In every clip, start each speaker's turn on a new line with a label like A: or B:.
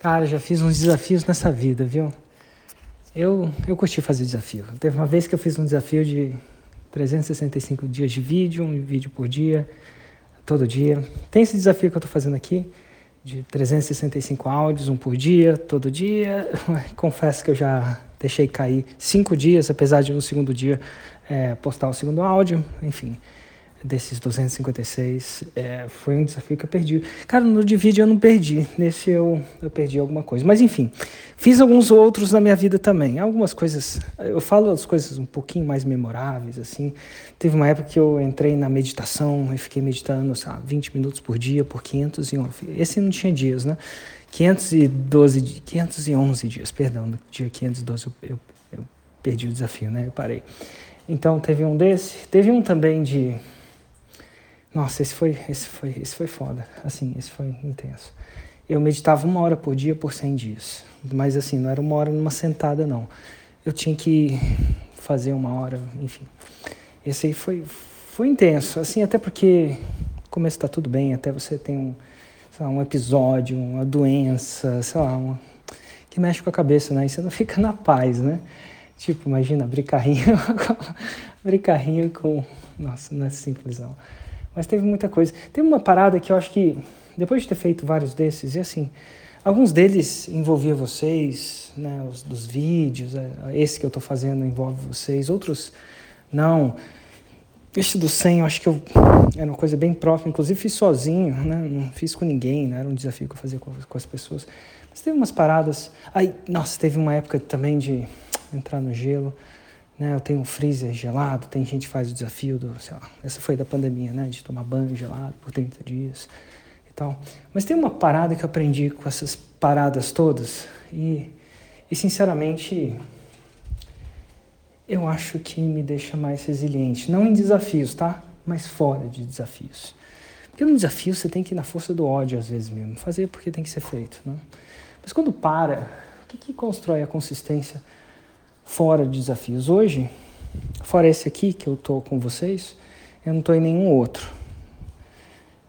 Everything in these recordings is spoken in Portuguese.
A: Cara, já fiz uns desafios nessa vida, viu? Eu, eu curti fazer desafio. Teve uma vez que eu fiz um desafio de 365 dias de vídeo, um vídeo por dia, todo dia. Tem esse desafio que eu estou fazendo aqui, de 365 áudios, um por dia, todo dia. Confesso que eu já deixei cair cinco dias, apesar de no segundo dia é, postar o segundo áudio, enfim desses 256 é, foi um desafio que eu perdi. Cara, no de vídeo eu não perdi, nesse eu, eu perdi alguma coisa. Mas enfim, fiz alguns outros na minha vida também. Algumas coisas, eu falo as coisas um pouquinho mais memoráveis, assim. Teve uma época que eu entrei na meditação e fiquei meditando, sei lá, 20 minutos por dia, por 511. Esse não tinha dias, né? 512, 511 dias, perdão, no dia 512 eu, eu, eu perdi o desafio, né? Eu parei. Então teve um desse, teve um também de nossa, esse foi, esse foi, esse foi foda. Assim, esse foi intenso. Eu meditava uma hora por dia por 100 dias. Mas assim, não era uma hora numa sentada, não. Eu tinha que fazer uma hora, enfim. Esse aí foi, foi intenso. Assim, até porque começo está tudo bem, até você tem um, lá, um episódio, uma doença, sei lá, uma, que mexe com a cabeça, né? E você não fica na paz, né? Tipo, imagina, abrir carrinho, abrir carrinho com... Nossa, não é simples, não. Mas teve muita coisa. Teve uma parada que eu acho que, depois de ter feito vários desses, e assim, alguns deles envolvia vocês, né, os dos vídeos, é, esse que eu estou fazendo envolve vocês, outros não. Esse do 100, eu acho que eu, era uma coisa bem própria, inclusive fiz sozinho, né, não fiz com ninguém, né, era um desafio que eu fazia com, com as pessoas. Mas teve umas paradas. Aí, nossa, teve uma época também de entrar no gelo. Né? Eu tenho um freezer gelado, tem gente que faz o desafio do, sei lá, essa foi da pandemia, né? De tomar banho gelado por 30 dias e tal. Mas tem uma parada que eu aprendi com essas paradas todas e, e sinceramente, eu acho que me deixa mais resiliente. Não em desafios, tá? Mas fora de desafios. Porque no desafio você tem que ir na força do ódio às vezes mesmo, fazer porque tem que ser feito, né? Mas quando para, o que, que constrói a consistência? Fora de desafios. Hoje, fora esse aqui que eu tô com vocês, eu não tô em nenhum outro.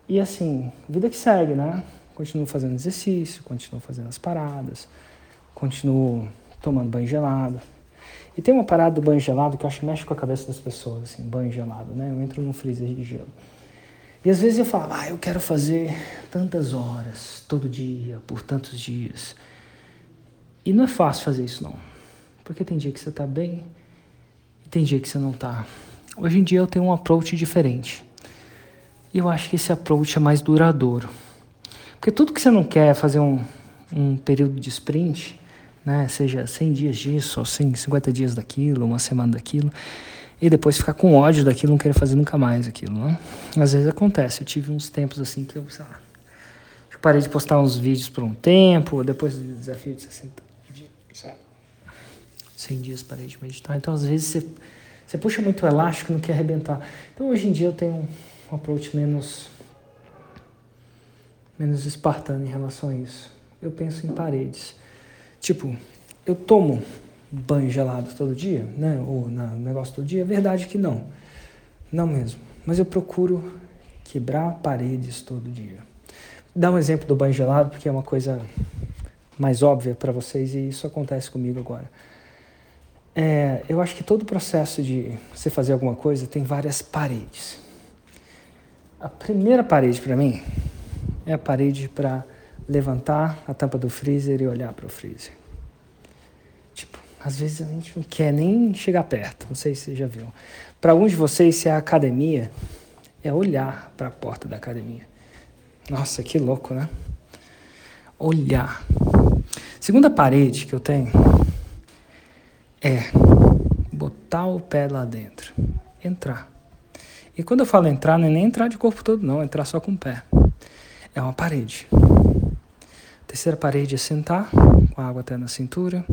A: E assim, vida que segue, né? Continuo fazendo exercício, continuo fazendo as paradas, continuo tomando banho gelado. E tem uma parada do banho gelado que eu acho que mexe com a cabeça das pessoas, assim, banho gelado, né? Eu entro num freezer de gelo. E às vezes eu falo, ah, eu quero fazer tantas horas, todo dia, por tantos dias. E não é fácil fazer isso, não. Porque tem dia que você está bem e tem dia que você não está. Hoje em dia eu tenho um approach diferente. E eu acho que esse approach é mais duradouro. Porque tudo que você não quer é fazer um, um período de sprint, né? seja 100 dias disso, ou 50 dias daquilo, uma semana daquilo, e depois ficar com ódio daquilo, não querer fazer nunca mais aquilo. Né? Às vezes acontece. Eu tive uns tempos assim que eu, sei lá, parei de postar uns vídeos por um tempo, depois do desafio de 60 100 dias parei de meditar. Então, às vezes, você, você puxa muito o elástico não quer arrebentar. Então, hoje em dia, eu tenho um approach menos, menos espartano em relação a isso. Eu penso em paredes. Tipo, eu tomo banho gelado todo dia, né? Ou na negócio todo dia. É verdade que não. Não mesmo. Mas eu procuro quebrar paredes todo dia. Dá um exemplo do banho gelado, porque é uma coisa mais óbvia para vocês e isso acontece comigo agora. É, eu acho que todo o processo de você fazer alguma coisa tem várias paredes. A primeira parede para mim é a parede para levantar a tampa do freezer e olhar para o freezer. Tipo, às vezes a gente não quer nem chegar perto, não sei se você já viu. Para alguns de vocês, se é a academia, é olhar para a porta da academia. Nossa, que louco, né? Olhar. Segunda parede que eu tenho é botar o pé lá dentro, entrar. E quando eu falo entrar, não é nem entrar de corpo todo, não, é entrar só com o pé. É uma parede. A terceira parede é sentar, com a água até na cintura.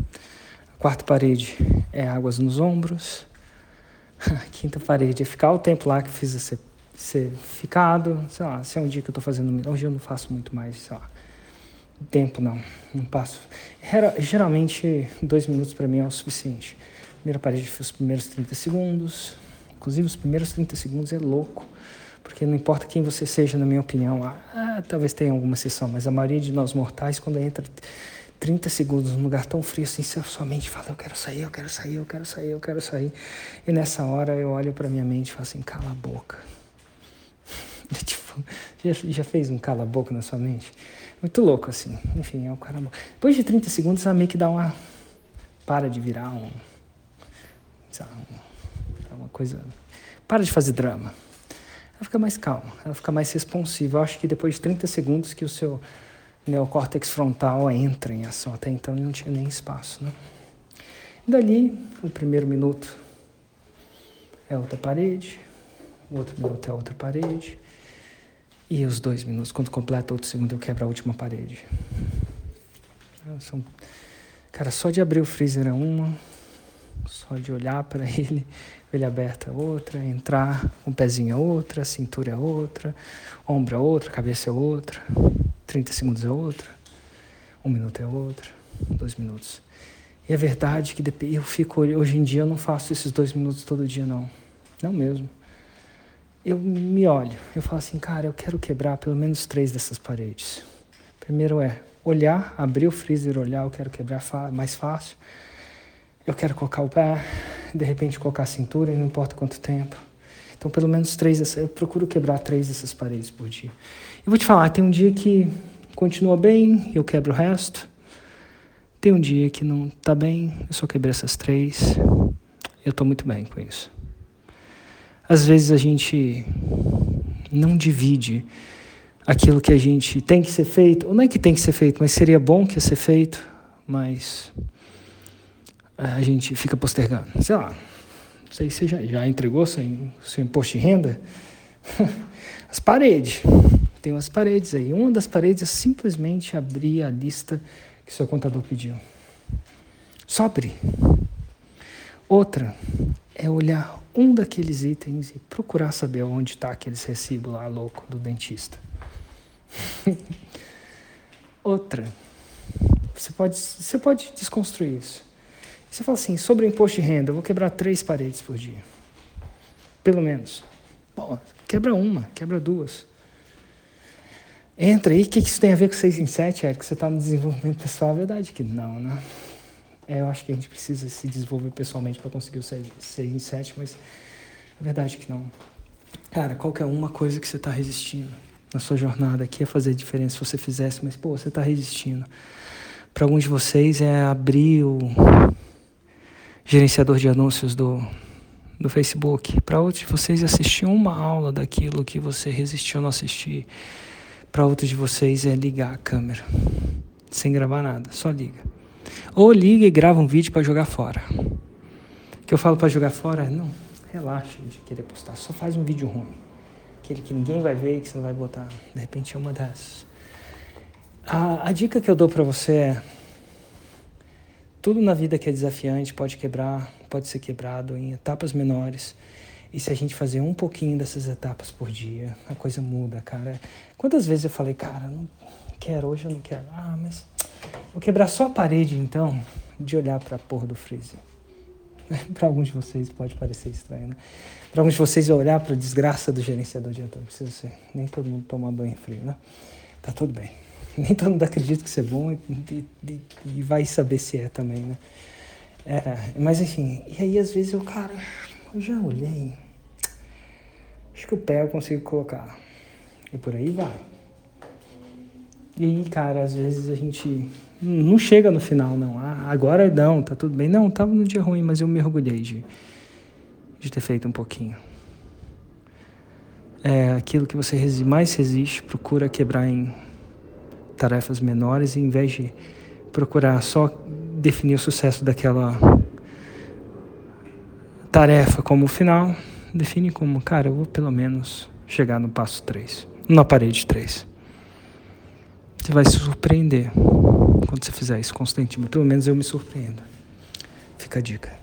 A: A quarta parede é águas nos ombros. A quinta parede é ficar o tempo lá que fiz ser, ser ficado. Sei lá, se é um dia que eu estou fazendo. Hoje eu não faço muito mais, sei lá tempo não, não passo. Geralmente, dois minutos para mim é o suficiente. Primeira parede foi os primeiros 30 segundos. Inclusive, os primeiros 30 segundos é louco, Porque não importa quem você seja, na minha opinião, ah, talvez tenha alguma exceção, mas a maioria de nós mortais, quando entra 30 segundos num lugar tão frio assim, sua mente fala: Eu quero sair, eu quero sair, eu quero sair, eu quero sair. E nessa hora eu olho para minha mente e falo assim: Cala a boca. Já, já fez um cala a boca na sua mente? Muito louco assim. Enfim, é o cara. Depois de 30 segundos, ela meio que dá uma. Para de virar um. Sabe, uma coisa. Para de fazer drama. Ela fica mais calma, ela fica mais responsiva. Eu acho que depois de 30 segundos que o seu neocórtex frontal entra em ação. Até então não tinha nem espaço. Né? Dali, o primeiro minuto é outra parede, o outro minuto é outra parede, e os dois minutos, quando completa outro segundo, eu quebro a última parede. São, cara, só de abrir o freezer é uma, só de olhar para ele, ele aberta é outra, entrar, um pezinho é outra, cintura é outra, ombro é outra, cabeça é outra. 30 segundos é outra, um minuto é outra, dois minutos. E é verdade que eu fico, hoje em dia eu não faço esses dois minutos todo dia, não. Não mesmo. Eu me olho, eu falo assim, cara, eu quero quebrar pelo menos três dessas paredes. Primeiro é olhar, abrir o freezer, olhar, eu quero quebrar mais fácil. Eu quero colocar o pé, de repente colocar a cintura, não importa quanto tempo. Então, pelo menos três dessas, eu procuro quebrar três dessas paredes por dia. Eu vou te falar, tem um dia que continua bem, eu quebro o resto. Tem um dia que não está bem, eu só quebrei essas três. Eu estou muito bem com isso. Às vezes a gente não divide aquilo que a gente tem que ser feito, ou não é que tem que ser feito, mas seria bom que ia ser feito, mas a gente fica postergando. Sei lá, não sei se você já, já entregou seu, seu imposto de renda. As paredes tem umas paredes aí. Uma das paredes é simplesmente abrir a lista que seu contador pediu. Só abrir. Outra é olhar um daqueles itens e procurar saber onde está aqueles recibos lá louco do dentista. Outra, você pode, você pode desconstruir isso. Você fala assim, sobre o imposto de renda, eu vou quebrar três paredes por dia. Pelo menos. Bom, quebra uma, quebra duas. Entra aí, o que isso tem a ver com 6 em 7, Eric? Você está no desenvolvimento pessoal? É verdade que não, né? É, eu acho que a gente precisa se desenvolver pessoalmente para conseguir o 6 em 7, mas é verdade que não. Cara, qualquer uma coisa que você está resistindo na sua jornada aqui ia fazer diferença se você fizesse, mas pô, você está resistindo. Para alguns de vocês é abrir o gerenciador de anúncios do, do Facebook. Para outros de vocês é assistir uma aula daquilo que você resistiu a não assistir. Para outros de vocês é ligar a câmera, sem gravar nada, só liga. Ou liga e grava um vídeo para jogar fora. que eu falo para jogar fora, não, relaxa de querer postar, só faz um vídeo ruim. Aquele que ninguém vai ver que você não vai botar. De repente é uma dessas. A, a dica que eu dou para você é: tudo na vida que é desafiante pode quebrar, pode ser quebrado em etapas menores. E se a gente fazer um pouquinho dessas etapas por dia, a coisa muda, cara. Quantas vezes eu falei, cara, não quero, hoje eu não quero. Ah, mas vou quebrar só a parede então, de olhar para a porra do freezer. para alguns de vocês pode parecer estranho, né? Para alguns de vocês olhar para a desgraça do gerenciador de ator, precisa ser. Nem todo mundo toma banho frio, né? Tá tudo bem. Nem todo mundo acredita que isso é bom e, e, e vai saber se é também, né? É, mas enfim, e aí às vezes eu, cara, eu já olhei. Acho que o pé eu consigo colocar. E por aí vai. E aí, cara, às vezes a gente não chega no final, não. Ah, agora não, tá tudo bem. Não, tava no dia ruim, mas eu me orgulhei de, de ter feito um pouquinho. É aquilo que você mais resiste, procura quebrar em tarefas menores, e em vez de procurar só definir o sucesso daquela tarefa como final, define como, cara, eu vou pelo menos chegar no passo 3, na parede 3. Você vai se surpreender quando você fizer isso constantemente. Pelo menos eu me surpreendo. Fica a dica.